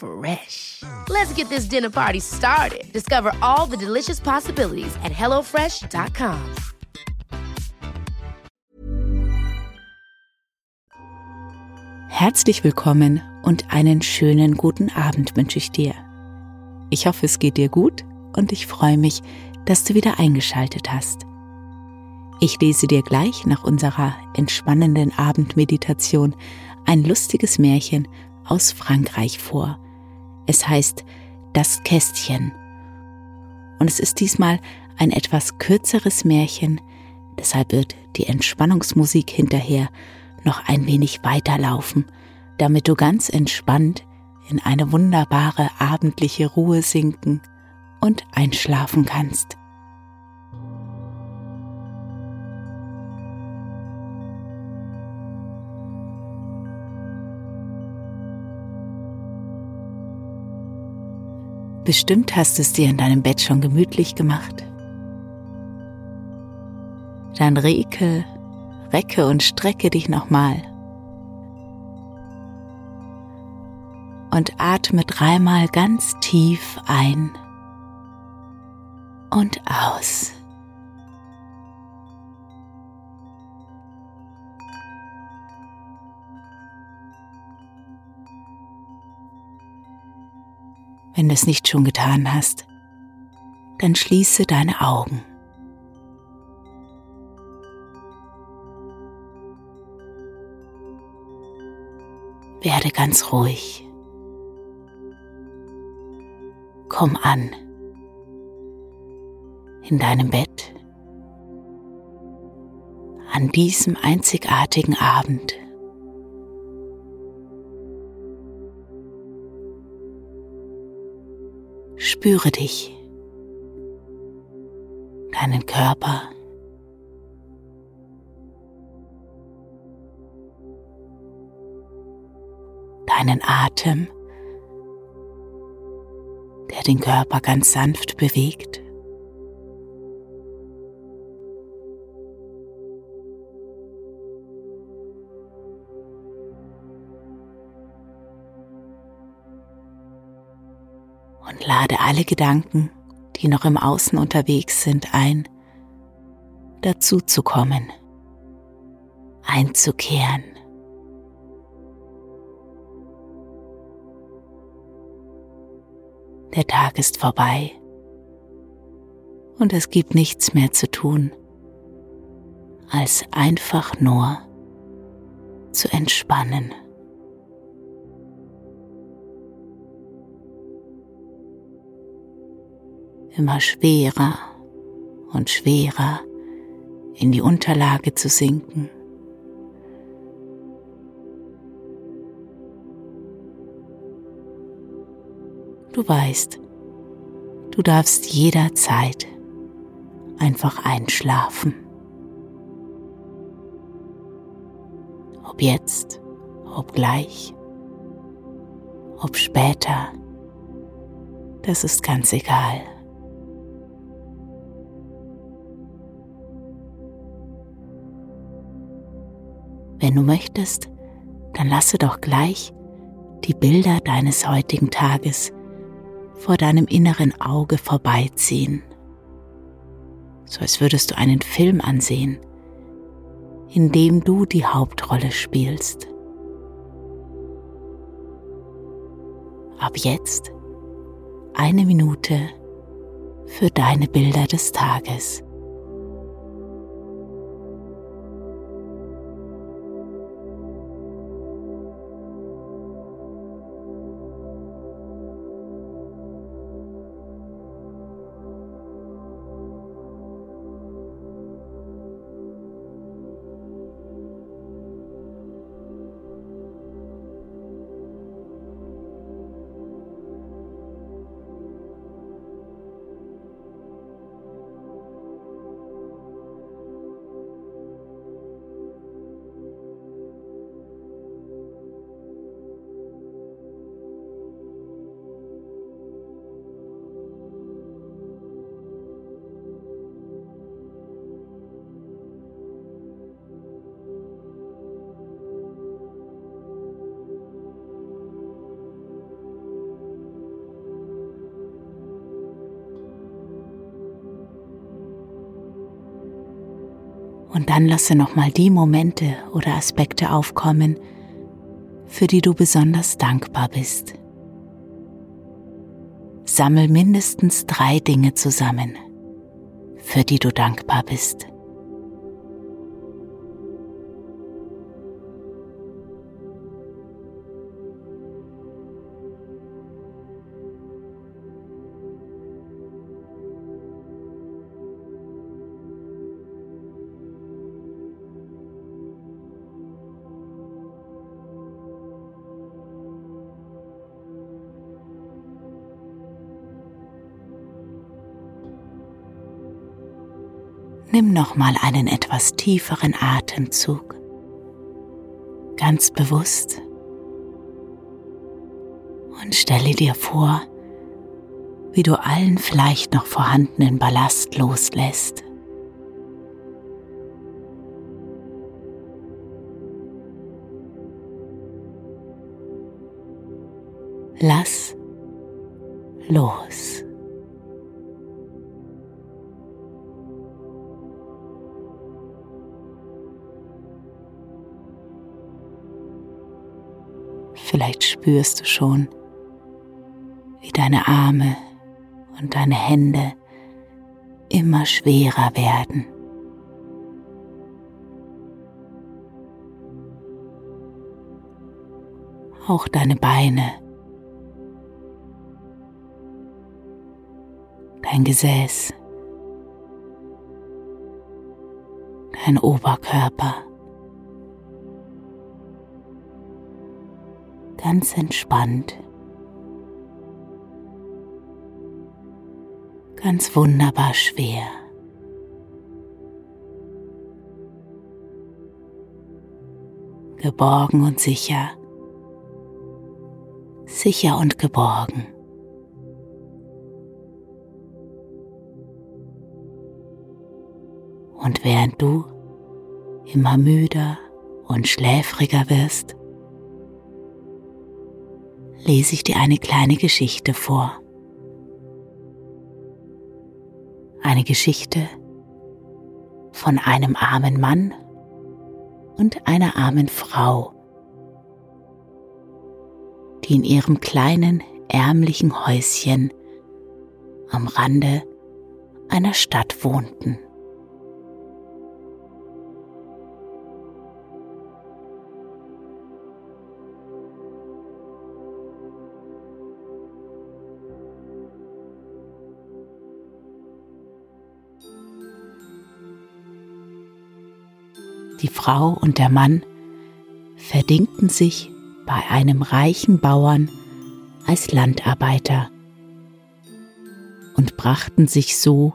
Fresh. Let's get this dinner party started. Discover all the delicious possibilities at hellofresh.com. Herzlich willkommen und einen schönen guten Abend wünsche ich dir. Ich hoffe, es geht dir gut und ich freue mich, dass du wieder eingeschaltet hast. Ich lese dir gleich nach unserer entspannenden Abendmeditation ein lustiges Märchen aus Frankreich vor. Es heißt Das Kästchen. Und es ist diesmal ein etwas kürzeres Märchen, deshalb wird die Entspannungsmusik hinterher noch ein wenig weiterlaufen, damit du ganz entspannt in eine wunderbare abendliche Ruhe sinken und einschlafen kannst. Bestimmt hast du es dir in deinem Bett schon gemütlich gemacht. Dann reke, recke und strecke dich nochmal. Und atme dreimal ganz tief ein und aus. Wenn du es nicht schon getan hast, dann schließe deine Augen. Werde ganz ruhig. Komm an in deinem Bett an diesem einzigartigen Abend. Spüre dich, deinen Körper, deinen Atem, der den Körper ganz sanft bewegt. Lade alle Gedanken, die noch im Außen unterwegs sind, ein, dazu zu kommen, einzukehren. Der Tag ist vorbei und es gibt nichts mehr zu tun, als einfach nur zu entspannen. Immer schwerer und schwerer in die Unterlage zu sinken. Du weißt, du darfst jederzeit einfach einschlafen. Ob jetzt, ob gleich, ob später, das ist ganz egal. Wenn du möchtest, dann lasse doch gleich die Bilder deines heutigen Tages vor deinem inneren Auge vorbeiziehen, so als würdest du einen Film ansehen, in dem du die Hauptrolle spielst. Ab jetzt eine Minute für deine Bilder des Tages. Und dann lasse nochmal die Momente oder Aspekte aufkommen, für die du besonders dankbar bist. Sammel mindestens drei Dinge zusammen, für die du dankbar bist. Nimm nochmal einen etwas tieferen Atemzug. Ganz bewusst. Und stelle dir vor, wie du allen vielleicht noch vorhandenen Ballast loslässt. Lass los. Vielleicht spürst du schon, wie deine Arme und deine Hände immer schwerer werden. Auch deine Beine, dein Gesäß, dein Oberkörper. Ganz entspannt, ganz wunderbar schwer. Geborgen und sicher, sicher und geborgen. Und während du immer müder und schläfriger wirst, lese ich dir eine kleine Geschichte vor. Eine Geschichte von einem armen Mann und einer armen Frau, die in ihrem kleinen, ärmlichen Häuschen am Rande einer Stadt wohnten. Frau und der Mann verdingten sich bei einem reichen Bauern als Landarbeiter und brachten sich so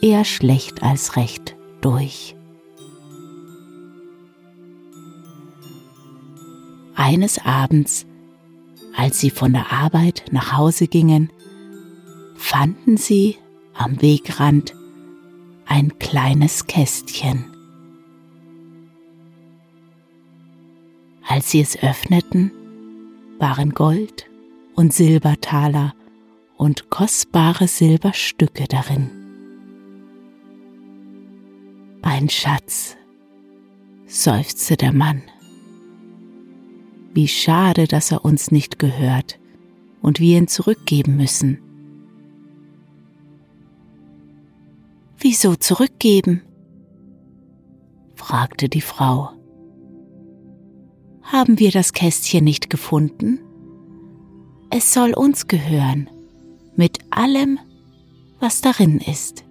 eher schlecht als recht durch. Eines Abends, als sie von der Arbeit nach Hause gingen, fanden sie am Wegrand ein kleines Kästchen. Als sie es öffneten, waren Gold und Silbertaler und kostbare Silberstücke darin. Ein Schatz, seufzte der Mann. Wie schade, dass er uns nicht gehört und wir ihn zurückgeben müssen. Wieso zurückgeben? fragte die Frau. Haben wir das Kästchen nicht gefunden? Es soll uns gehören, mit allem, was darin ist.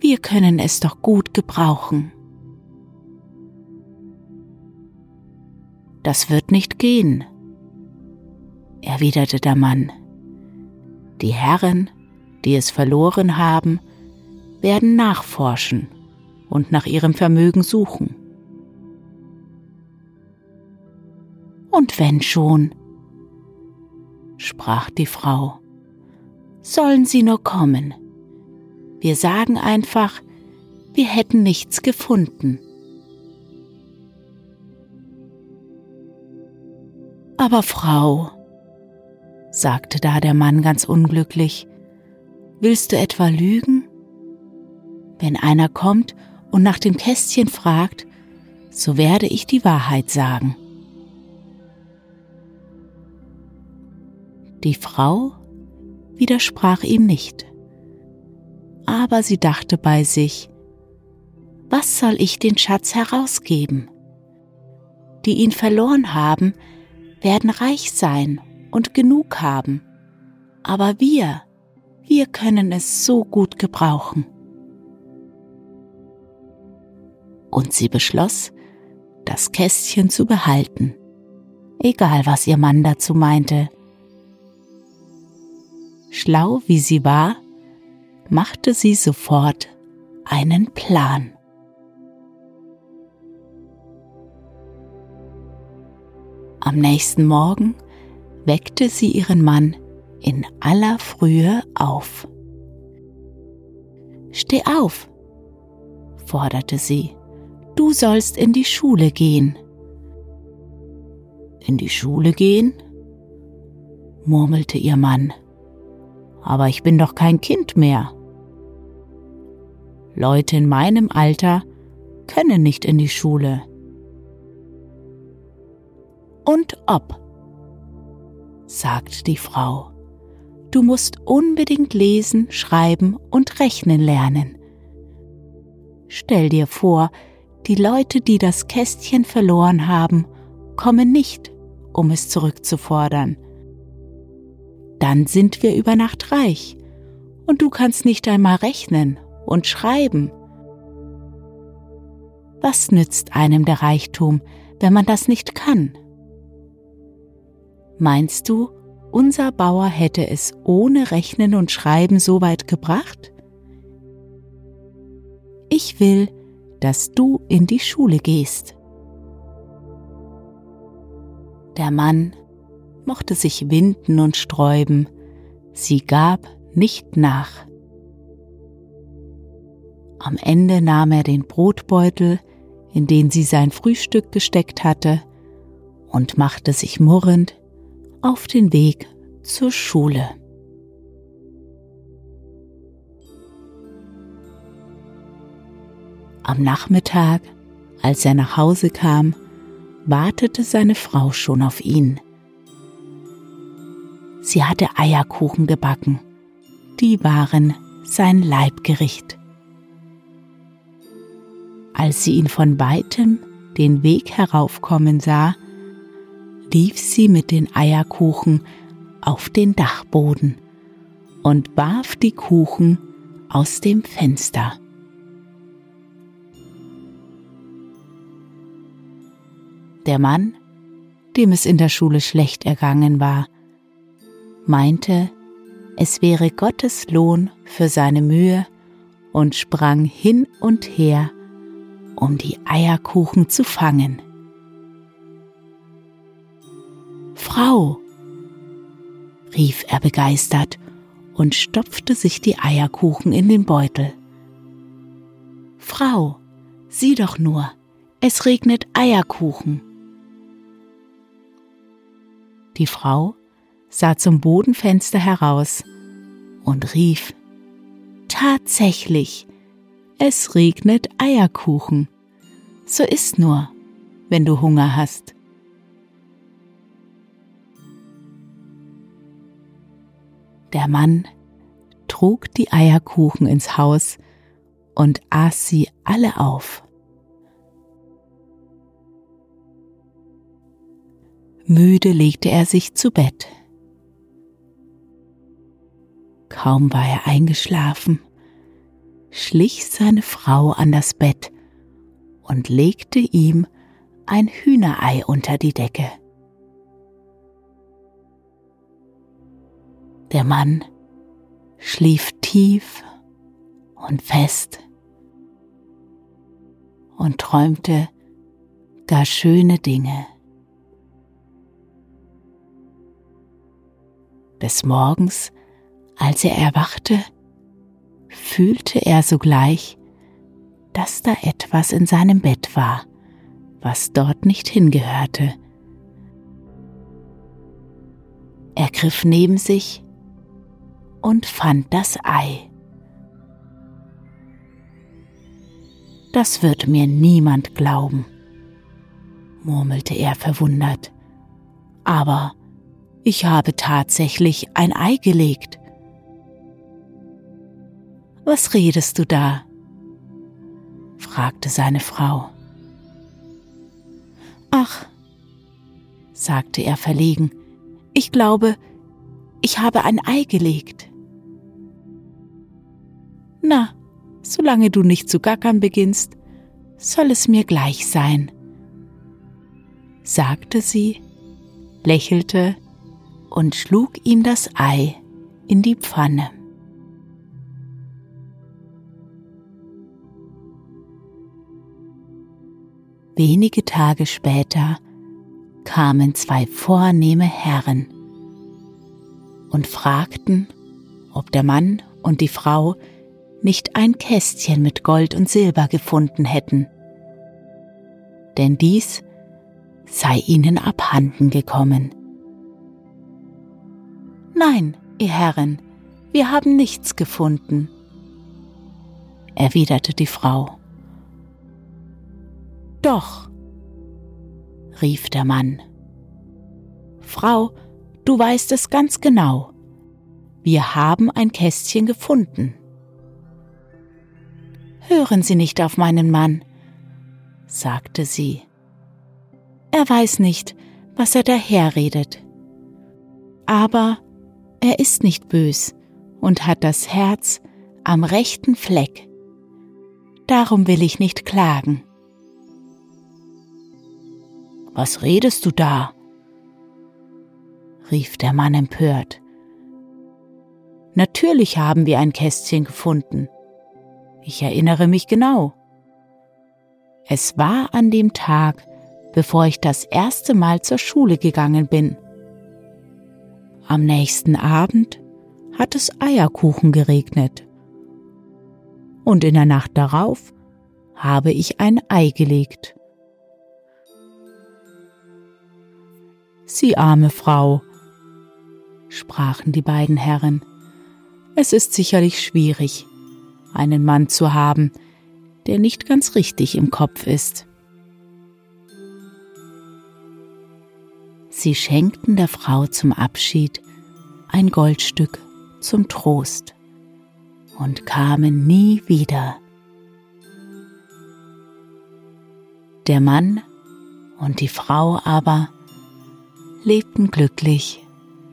Wir können es doch gut gebrauchen. Das wird nicht gehen, erwiderte der Mann. Die Herren, die es verloren haben, werden nachforschen und nach ihrem Vermögen suchen. Und wenn schon, sprach die Frau, sollen sie nur kommen. Wir sagen einfach, wir hätten nichts gefunden. Aber Frau, sagte da der Mann ganz unglücklich, willst du etwa lügen? Wenn einer kommt und nach dem Kästchen fragt, so werde ich die Wahrheit sagen. Die Frau widersprach ihm nicht, aber sie dachte bei sich, was soll ich den Schatz herausgeben? Die ihn verloren haben, werden reich sein und genug haben, aber wir, wir können es so gut gebrauchen. Und sie beschloss, das Kästchen zu behalten, egal was ihr Mann dazu meinte. Schlau wie sie war, machte sie sofort einen Plan. Am nächsten Morgen weckte sie ihren Mann in aller Frühe auf. Steh auf, forderte sie, du sollst in die Schule gehen. In die Schule gehen? murmelte ihr Mann. Aber ich bin doch kein Kind mehr. Leute in meinem Alter können nicht in die Schule. Und ob, sagt die Frau, du musst unbedingt lesen, schreiben und rechnen lernen. Stell dir vor, die Leute, die das Kästchen verloren haben, kommen nicht, um es zurückzufordern. Dann sind wir über Nacht reich und du kannst nicht einmal rechnen und schreiben. Was nützt einem der Reichtum, wenn man das nicht kann? Meinst du, unser Bauer hätte es ohne Rechnen und Schreiben so weit gebracht? Ich will, dass du in die Schule gehst. Der Mann mochte sich winden und sträuben, sie gab nicht nach. Am Ende nahm er den Brotbeutel, in den sie sein Frühstück gesteckt hatte, und machte sich murrend auf den Weg zur Schule. Am Nachmittag, als er nach Hause kam, wartete seine Frau schon auf ihn. Sie hatte Eierkuchen gebacken. Die waren sein Leibgericht. Als sie ihn von weitem den Weg heraufkommen sah, lief sie mit den Eierkuchen auf den Dachboden und warf die Kuchen aus dem Fenster. Der Mann, dem es in der Schule schlecht ergangen war, meinte, es wäre Gottes Lohn für seine Mühe und sprang hin und her, um die Eierkuchen zu fangen. Frau, rief er begeistert und stopfte sich die Eierkuchen in den Beutel. Frau, sieh doch nur, es regnet Eierkuchen. Die Frau sah zum Bodenfenster heraus und rief, Tatsächlich, es regnet Eierkuchen. So ist nur, wenn du Hunger hast. Der Mann trug die Eierkuchen ins Haus und aß sie alle auf. Müde legte er sich zu Bett. Kaum war er eingeschlafen, schlich seine Frau an das Bett und legte ihm ein Hühnerei unter die Decke. Der Mann schlief tief und fest und träumte gar schöne Dinge. Des Morgens, als er erwachte, fühlte er sogleich, dass da etwas in seinem Bett war, was dort nicht hingehörte. Er griff neben sich und fand das Ei. Das wird mir niemand glauben, murmelte er verwundert. Aber ich habe tatsächlich ein Ei gelegt. Was redest du da? fragte seine Frau. Ach, sagte er verlegen, ich glaube, ich habe ein Ei gelegt. Na, solange du nicht zu gackern beginnst, soll es mir gleich sein, sagte sie, lächelte und schlug ihm das Ei in die Pfanne. Wenige Tage später kamen zwei vornehme Herren und fragten, ob der Mann und die Frau nicht ein Kästchen mit Gold und Silber gefunden hätten, denn dies sei ihnen abhanden gekommen. Nein, ihr Herren, wir haben nichts gefunden, erwiderte die Frau. Doch, rief der Mann. Frau, du weißt es ganz genau. Wir haben ein Kästchen gefunden. Hören Sie nicht auf meinen Mann, sagte sie. Er weiß nicht, was er daherredet. Aber er ist nicht bös und hat das Herz am rechten Fleck. Darum will ich nicht klagen. Was redest du da? rief der Mann empört. Natürlich haben wir ein Kästchen gefunden. Ich erinnere mich genau. Es war an dem Tag, bevor ich das erste Mal zur Schule gegangen bin. Am nächsten Abend hat es Eierkuchen geregnet. Und in der Nacht darauf habe ich ein Ei gelegt. Sie arme Frau, sprachen die beiden Herren, es ist sicherlich schwierig, einen Mann zu haben, der nicht ganz richtig im Kopf ist. Sie schenkten der Frau zum Abschied ein Goldstück zum Trost und kamen nie wieder. Der Mann und die Frau aber lebten glücklich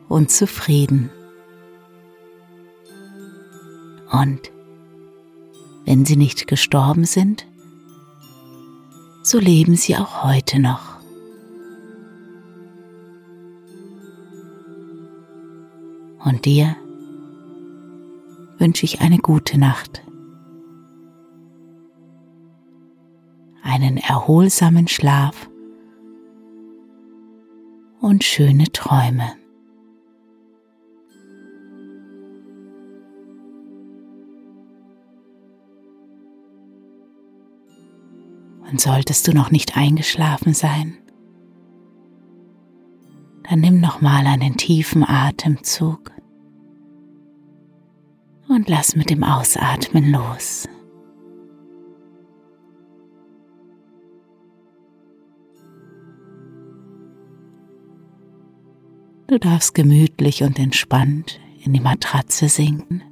und zufrieden. Und wenn sie nicht gestorben sind, so leben sie auch heute noch. Und dir wünsche ich eine gute Nacht, einen erholsamen Schlaf und schöne Träume. Und solltest du noch nicht eingeschlafen sein, dann nimm noch mal einen tiefen Atemzug und lass mit dem Ausatmen los. Du darfst gemütlich und entspannt in die Matratze sinken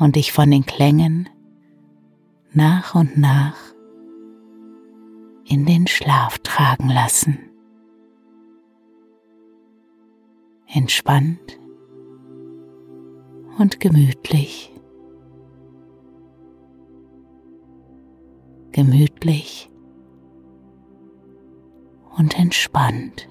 und dich von den Klängen nach und nach in den Schlaf tragen lassen. Entspannt und gemütlich. Gemütlich und entspannt.